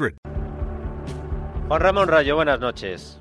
888 532 3500. Juan Ramón Rayo, buenas noches.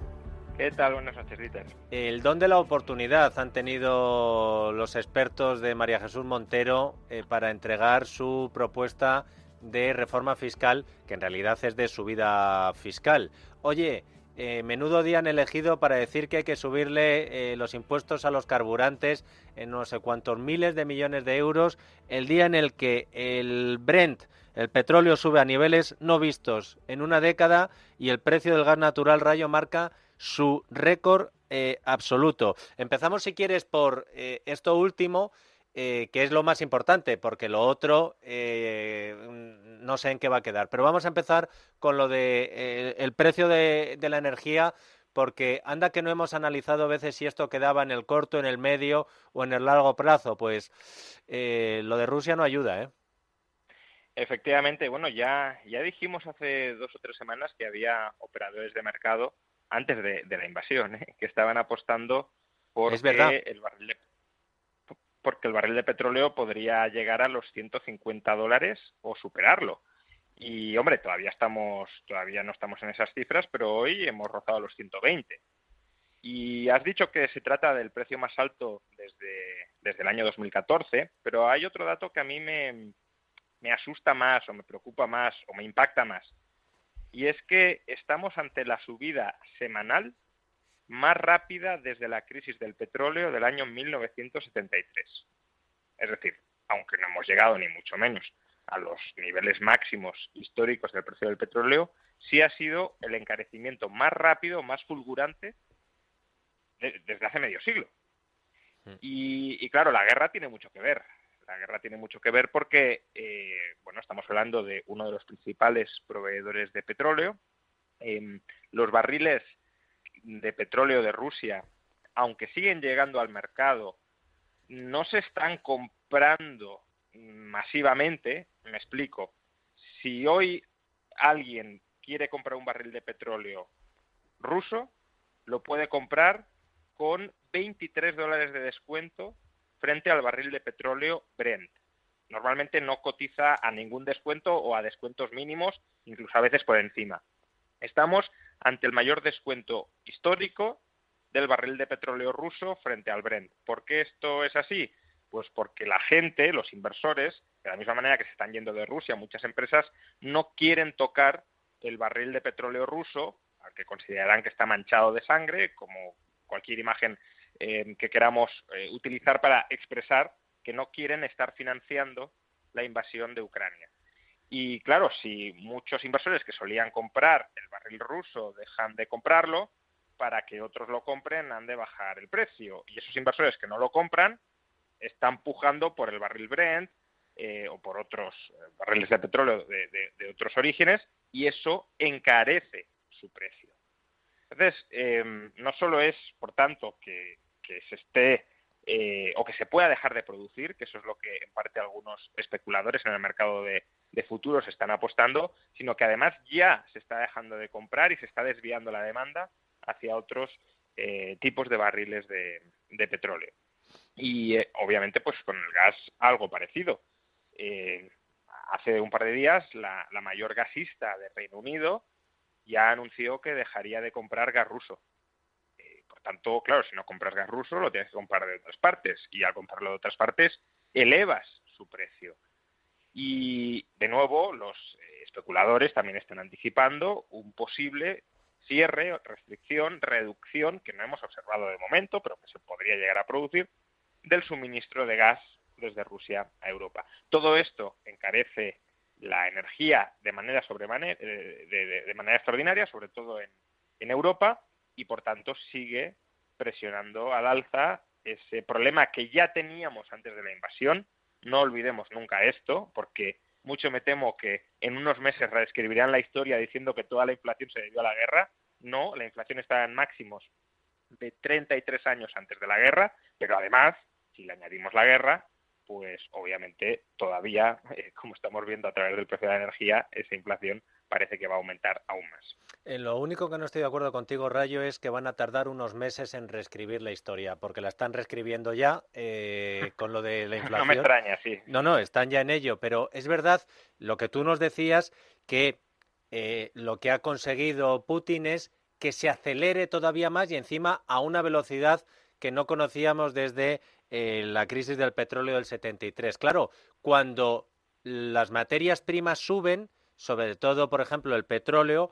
¿Qué tal? Buenas noches, Dieter. El don de la oportunidad han tenido los expertos de María Jesús Montero eh, para entregar su propuesta de reforma fiscal, que en realidad es de subida fiscal. Oye, eh, menudo día han elegido para decir que hay que subirle eh, los impuestos a los carburantes en no sé cuántos miles de millones de euros, el día en el que el Brent el petróleo sube a niveles no vistos en una década y el precio del gas natural rayo marca su récord eh, absoluto. Empezamos, si quieres, por esto último, eh, que es lo más importante, porque lo otro no sé en qué va a quedar. Pero vamos a empezar con lo de el precio de, de la energía porque anda que no hemos analizado a veces si esto quedaba en el corto, en el medio o en el largo plazo. Pues lo de Rusia no ayuda, ¿eh? Efectivamente, bueno, ya, ya dijimos hace dos o tres semanas que había operadores de mercado antes de, la invasión, ¿eh? que estaban apostando por el barril de, porque el barril de petróleo podría llegar a los 150 dólares o superarlo. Y hombre, todavía estamos, todavía no estamos en esas cifras, pero hoy hemos rozado los 120. Y has dicho que se trata del precio más alto desde, desde el año 2014, pero hay otro dato que a mí me, me asusta más o me preocupa más o me impacta más. Y es que estamos ante la subida semanal más rápida desde la crisis del petróleo del año 1973. Es decir, aunque no hemos llegado ni mucho menos a los niveles máximos históricos del precio del petróleo, sí ha sido el encarecimiento más rápido, más fulgurante desde hace medio siglo. Mm. y, claro, la guerra tiene mucho que ver la guerra tiene mucho que ver porque, eh, bueno, estamos hablando de uno de los principales proveedores de petróleo. Em, los barriles de petróleo de Rusia, aunque siguen llegando al mercado, no se están comprando masivamente. Me explico. Si hoy alguien quiere comprar un barril de petróleo ruso, lo puede comprar con 23 dólares de descuento frente al barril de petróleo Brent. Normalmente no cotiza a ningún descuento o a descuentos mínimos, incluso a veces por encima. Estamos ante el mayor descuento histórico del barril de petróleo ruso frente al Brent. ¿Por qué esto es así? Pues porque la gente, los inversores, de la misma manera que se están yendo de Rusia, muchas empresas no quieren tocar el barril de petróleo ruso, al que considerarán que está manchado de sangre, como cualquier imagen que queramos eh, utilizar para expresar que no quieren estar financiando la invasión de Ucrania. Y claro, si muchos inversores que solían comprar el barril ruso dejan de comprarlo, para que otros lo compren han de bajar el precio. Y esos inversores que no lo compran están pujando por el barril Brent eh, o por otros eh, barriles de petróleo de otros orígenes y eso encarece su precio. Entonces, em, no solo es, por tanto, que, se esté eh, o que se pueda dejar de producir, que eso es lo que en parte algunos especuladores en el mercado de, futuros están apostando, sino que además ya se está dejando de comprar y se está desviando la demanda hacia otros eh, tipos de barriles de, petróleo. Y eh, obviamente, pues con el gas algo parecido. hace un par de días, la, la mayor gasista de Reino Unido ya anunció que dejaría de comprar gas ruso. Tanto, claro, si no compras gas ruso, lo tienes que comprar de otras partes. Y al comprarlo de otras partes, elevas su precio. Y de nuevo, los eh, especuladores también están anticipando un posible cierre, restricción, reducción, que no hemos observado de momento, pero que se podría llegar a producir, del suministro de gas desde Rusia a Europa. Todo esto encarece la energía de manera, eh, de, manera extraordinaria, sobre todo en, Europa, y por tanto sigue presionando al alza ese problema que ya teníamos antes de la invasión. No olvidemos nunca esto, porque mucho me temo que en unos meses reescribirán la historia diciendo que toda la inflación se debió a la guerra. No, la inflación está en máximos de 33 años antes de la guerra, pero además, si le añadimos la guerra, pues obviamente todavía, eh, como estamos viendo a través del precio de la energía, esa inflación parece que va a aumentar aún más. En lo único que no estoy de acuerdo contigo, Rayo, es que van a tardar unos meses en reescribir la historia, porque la están reescribiendo ya eh, con lo de la inflación. no me extraña, sí. No, no, están ya en ello, pero es verdad lo que tú nos decías, que eh, lo que ha conseguido Putin es que se acelere todavía más y encima a una velocidad que no conocíamos desde eh, la crisis del petróleo del 73. Claro, cuando las materias primas suben, sobre todo, por ejemplo, el petróleo,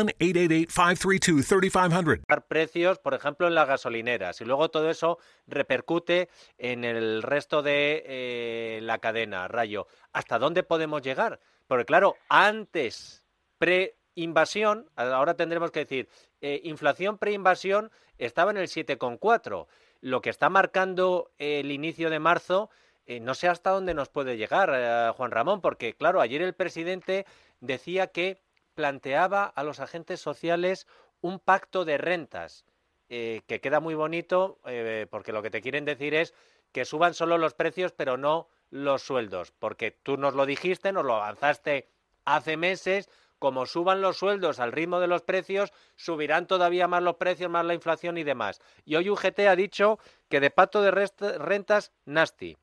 1-888-532-3500. Precios, por ejemplo, en las gasolineras y luego todo eso repercute en el resto de eh, la cadena, Rayo. ¿Hasta dónde podemos llegar? Porque claro, antes, pre-invasión, ahora tendremos que decir, eh, inflación pre-invasión estaba en el 7,4. Lo que está marcando el inicio de marzo, eh, no sé hasta dónde nos puede llegar, Juan Ramón, porque claro, ayer el presidente decía que planteaba a los agentes sociales un pacto de rentas, eh, que queda muy bonito eh, porque lo que te quieren decir es que suban solo los precios pero no los sueldos, porque tú nos lo dijiste, nos lo avanzaste hace meses, como suban los sueldos al ritmo de los precios, subirán todavía más los precios, más la inflación y demás. Y hoy UGT ha dicho que de pacto de rentas, nasty,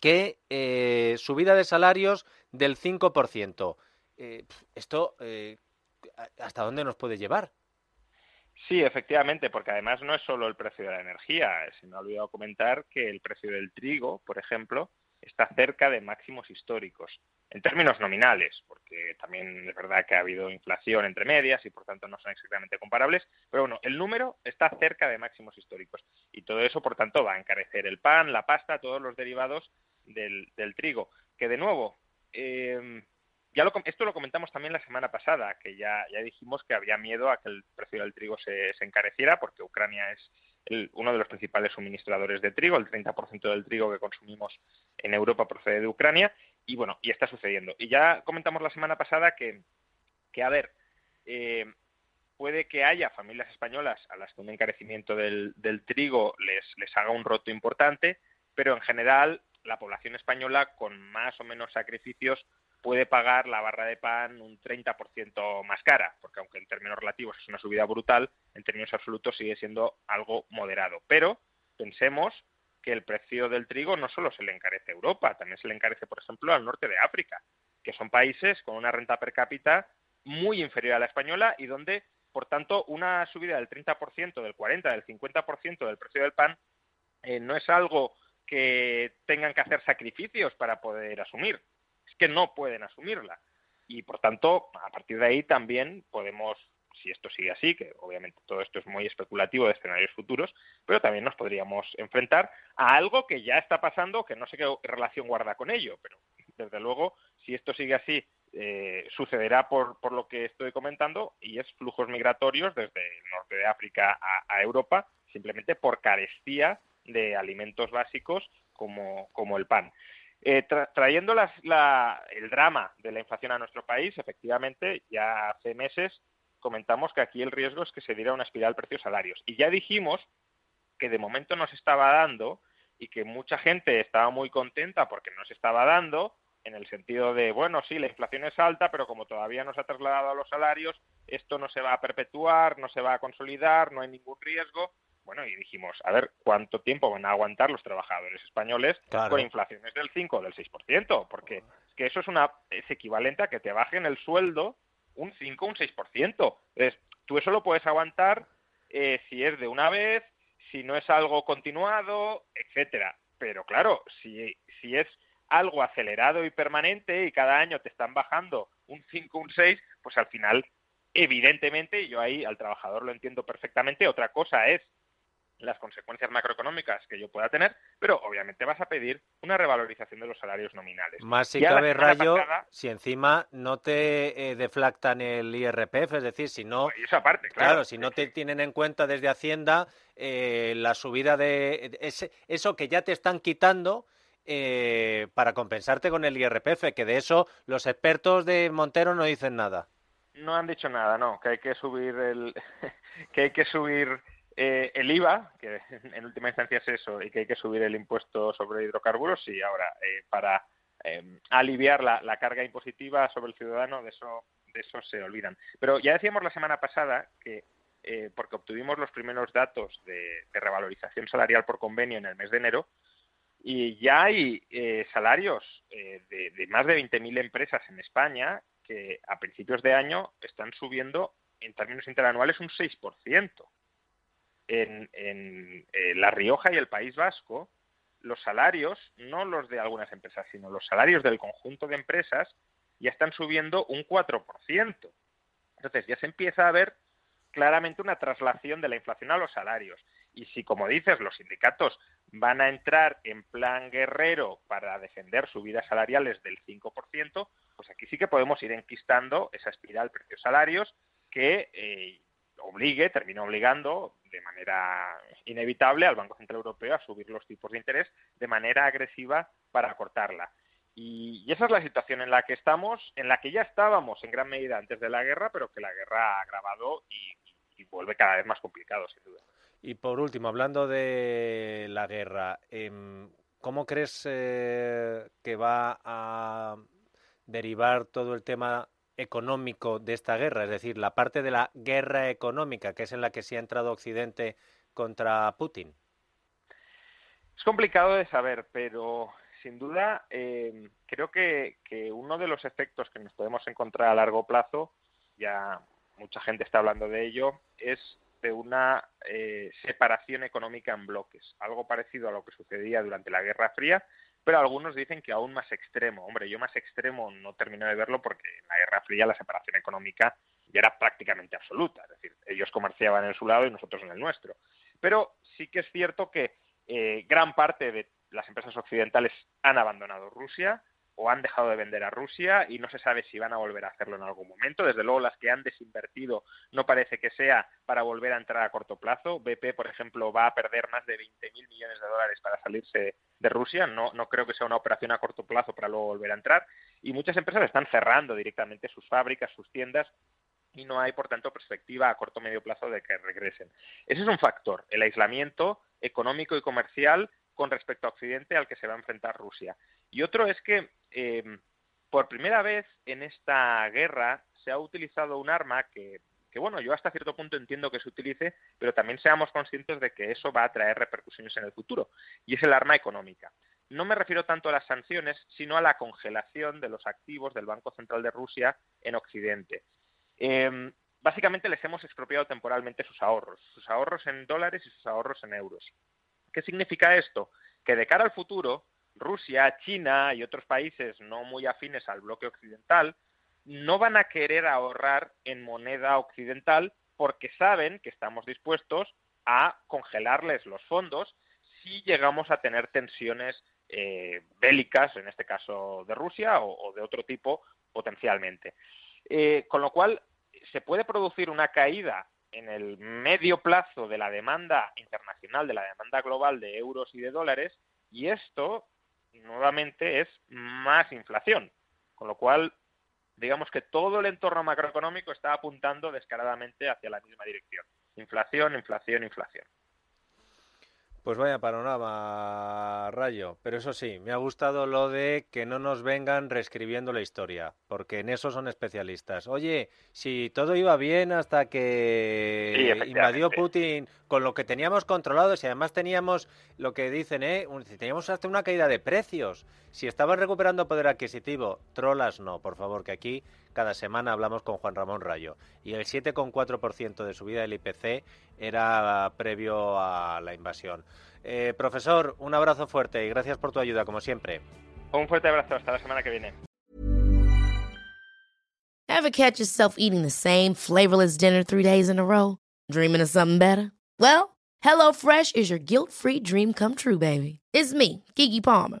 que eh, subida de salarios del 5%. Eh, ¿esto eh, hasta dónde nos puede llevar? Sí, efectivamente, porque además no es solo el precio de la energía. Se me ha olvidado comentar que el precio del trigo, por ejemplo, está cerca de máximos históricos, en términos nominales, porque también es verdad que ha habido inflación entre medias y por tanto no son exactamente comparables, pero bueno, el número está cerca de máximos históricos y todo eso, por tanto, va a encarecer el pan, la pasta, todos los derivados del, trigo, que de nuevo, eh, ya esto lo comentamos también la semana pasada, que ya, ya dijimos que había miedo a que el precio del trigo se, encareciera, porque Ucrania es uno de los principales suministradores de trigo, el 30% del trigo que consumimos en Europa procede de Ucrania, y bueno, y está sucediendo. Y ya comentamos la semana pasada que, que a ver, eh, puede que haya familias españolas a las que un encarecimiento del, del trigo les, les haga un roto importante, pero en general la población española, con más o menos sacrificios, puede pagar la barra de pan un 30% más cara, porque aunque en términos relativos es una subida brutal, en términos absolutos sigue siendo algo moderado. Pero pensemos que el precio del trigo no solo se le encarece a Europa, también se le encarece, por ejemplo, al norte de África, que son países con una renta per cápita muy inferior a la española y donde, por tanto, una subida del 30%, del 40%, del 50% del precio del pan eh, no es algo que tengan que hacer sacrificios para poder asumir, que no pueden asumirla. Y por tanto, a partir de ahí también podemos, si esto sigue así, que obviamente todo esto es muy especulativo de escenarios futuros, pero también nos podríamos enfrentar a algo que ya está pasando, que no sé qué relación guarda con ello, pero desde luego, si esto sigue así, eh, sucederá por, por, lo que estoy comentando y es flujos migratorios desde el norte de África a, Europa, simplemente por carestía de alimentos básicos como, como el pan. Eh, trayendo el drama de la inflación a nuestro país, efectivamente, ya hace meses comentamos que aquí el riesgo es que se diera una espiral precios-salarios. Y ya dijimos que de momento no se estaba dando y que mucha gente estaba muy contenta porque no se estaba dando, en el sentido de, bueno, sí, la inflación es alta, pero como todavía no se ha trasladado a los salarios, esto no se va a perpetuar, no se va a consolidar, no hay ningún riesgo. Bueno, y dijimos, a ver, ¿cuánto tiempo van a aguantar los trabajadores españoles con inflaciones del 5 o del 6%? Porque es que eso es, una, es equivalente a que te bajen el sueldo un 5 o un 6%. Entonces, tú eso lo puedes aguantar eh, si es de una vez, si no es algo continuado, etcétera. Pero claro, si, si es algo acelerado y permanente y cada año te están bajando un 5, un 6, pues al final, evidentemente, yo ahí al trabajador lo entiendo perfectamente, otra cosa es las consecuencias macroeconómicas que yo pueda tener, pero obviamente vas a pedir una revalorización de los salarios nominales. Más si cabe rayo, si encima no te eh, deflactan el IRPF, es decir, si no... Claro. si no te tienen en cuenta desde Hacienda eh, la subida de... Ese, eso que ya te están quitando... Eh, para compensarte con el IRPF, que de eso los expertos de Montero no dicen nada. No han dicho nada, no, que hay que subir el, que hay que subir eh, el IVA, que en última instancia es eso, y que hay que subir el impuesto sobre hidrocarburos, y ahora eh, para em, aliviar la, carga impositiva sobre el ciudadano, de eso, de eso se olvidan. Pero ya decíamos la semana pasada que, eh, porque obtuvimos los primeros datos de, revalorización salarial por convenio en el mes de enero, y ya hay salarios de, de más de 20.000 empresas en España que a principios de año están subiendo en términos interanuales un 6% en, eh, La Rioja y el País Vasco, los salarios, no los de algunas empresas, sino los salarios del conjunto de empresas, ya están subiendo un 4%. Entonces ya se empieza a ver claramente una traslación de la inflación a los salarios. Y si, como dices, los sindicatos van a entrar en plan guerrero para defender subidas salariales del 5%, pues aquí sí que podemos ir enquistando esa espiral precios-salarios que eh, obligue, termina obligando de manera inevitable al Banco Central Europeo a subir los tipos de interés de manera agresiva para acortarla. Y, esa es la situación en la que estamos, en la que ya estábamos en gran medida antes de la guerra, pero que la guerra ha agravado y, vuelve cada vez más complicado, sin duda. Y por último, hablando de la guerra, em, ¿cómo crees eh, que va a derivar todo el tema económico de esta guerra, es decir, la parte de la guerra económica, que es en la que se ha entrado Occidente contra Putin? Es complicado de saber, pero sin duda eh, creo que, uno de los efectos que nos podemos encontrar a largo plazo, ya mucha gente está hablando de ello, es de una eh, separación económica en bloques, algo parecido a lo que sucedía durante la Guerra Fría, pero algunos dicen que aún más extremo. Hombre, yo más extremo no termino de verlo porque en la Guerra Fría la separación económica ya era prácticamente absoluta, es decir, ellos comerciaban en su lado y nosotros en el nuestro. Pero sí que es cierto que eh, gran parte de las empresas occidentales han abandonado Rusia, o han dejado de vender a Rusia y no se sabe si van a volver a hacerlo en algún momento. Desde luego, las que han desinvertido no parece que sea para volver a entrar a corto plazo. BP, por ejemplo, va a perder más de 20.000 millones de dólares para salirse de Rusia. No, no creo que sea una operación a corto plazo para luego volver a entrar. Y muchas empresas están cerrando directamente sus fábricas, sus tiendas y no hay, por tanto, perspectiva a corto o medio plazo de que regresen. Ese es un factor, el aislamiento económico y comercial con respecto a Occidente al que se va a enfrentar Rusia. Y otro es que, em, por primera vez en esta guerra se ha utilizado un arma que, que, bueno, yo hasta cierto punto entiendo que se utilice, pero también seamos conscientes de que eso va a traer repercusiones en el futuro, y es el arma económica. No me refiero tanto a las sanciones, sino a la congelación de los activos del Banco Central de Rusia en Occidente. Em, básicamente les hemos expropiado temporalmente sus ahorros, sus ahorros en dólares y sus ahorros en euros. ¿Qué significa esto? Que de cara al futuro, Rusia, China y otros países no muy afines al bloque occidental no van a querer ahorrar en moneda occidental porque saben que estamos dispuestos a congelarles los fondos si llegamos a tener tensiones eh, bélicas, en este caso de Rusia o, de otro tipo potencialmente. Eh, con lo cual, se puede producir una caída en el medio plazo de la demanda internacional, de la demanda global de euros y de dólares, y esto nuevamente es más inflación. Con lo cual, digamos que todo el entorno macroeconómico está apuntando descaradamente hacia la misma dirección. Inflación, inflación, inflación. Pues vaya panorama, Rayo. Pero eso sí, me ha gustado lo de que no nos vengan reescribiendo la historia, porque en eso son especialistas. Oye, si todo iba bien hasta que invadió Putin con lo que teníamos controlado, si además teníamos lo que dicen, ¿eh? teníamos hasta una caída de precios, si estaban recuperando poder adquisitivo, trolas no, por favor, que aquí cada semana hablamos con Juan Ramón Rayo. Y el 7,4% de subida del IPC era previo a la invasión. Eh, profesor, un abrazo fuerte y gracias por tu ayuda, como siempre. Un fuerte abrazo, hasta la semana que viene. Ever catch yourself eating the same flavorless dinner three days in a row? Dreaming of something better? Well, HelloFresh is your guilt-free dream come true, baby. It's me, Kiki Palmer.